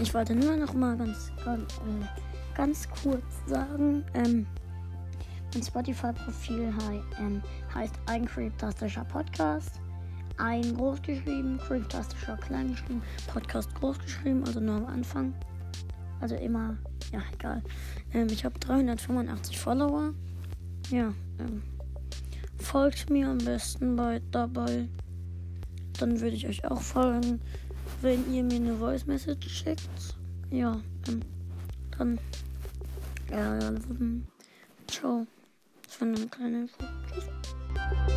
ich wollte nur noch mal ganz, äh, ganz kurz sagen, ähm, mein Spotify-Profil hei ähm, heißt ein Creeptastischer Podcast. Ein groß geschrieben, Creeptastischer klein geschrieben, Podcast groß geschrieben, also nur am Anfang. Also immer, ja, egal. Ähm, ich habe 385 Follower. Ja, ähm, folgt mir am besten bei dabei. Dann würde ich euch auch folgen, wenn ihr mir eine Voice Message schickt. Ja, dann. Ja, ähm, ciao. Das war eine kleine Info. Tschüss.